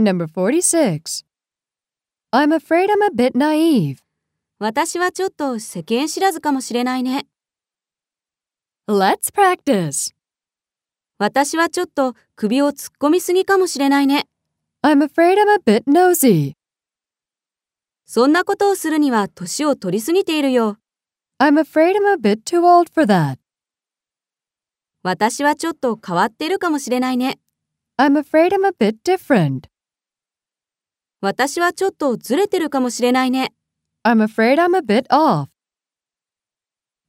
Number 46. I'm afraid I'm a bit naive. 私はちょっと世間知らずかもしれないね。Let's practice. 私はちょっと首を突っ込みすぎかもしれないね。I'm afraid I'm a bit nosy. そんなことをするには年を取りすぎているよ。I'm afraid I'm a bit too old for that. 私はちょっと変わってるかもしれないね。I'm afraid I'm a bit different. 私はちょっとずれてるかもしれないね。I'm afraid I'm a bit off.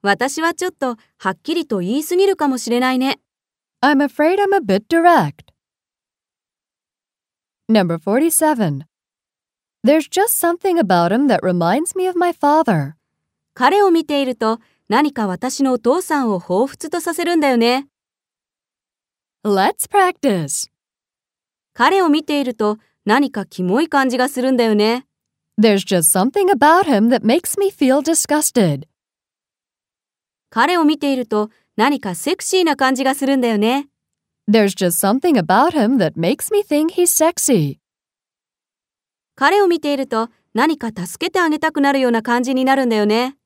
私はちょっとはっきりと言いすぎるかもしれないね。I'm afraid I'm a bit direct. Number 47. There's just something about him that reminds me of my father. 彼を見ていると何か私のお父さんを彷彿とさせるんだよね。Let's practice. 彼を見ていると何かキモい感じがするんだよね。There's just something about him that makes me feel disgusted. 彼を見ていると何かセクシーな感じがするんだよね。There's just something about him that makes me think he's sexy. 彼を見ていると何か助けてあげたくなるような感じになるんだよね。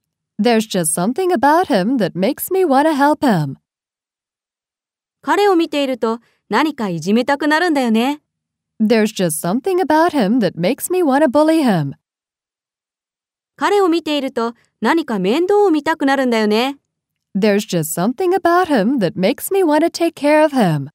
There's just something about him that makes me want to help him. 彼を見ていると何かいじめたくなるんだよね。There's just something about him that makes me want to bully him. 彼を見ていると何か面倒を見たくなるんだよね。 There's just something about him that makes me want to take care of him.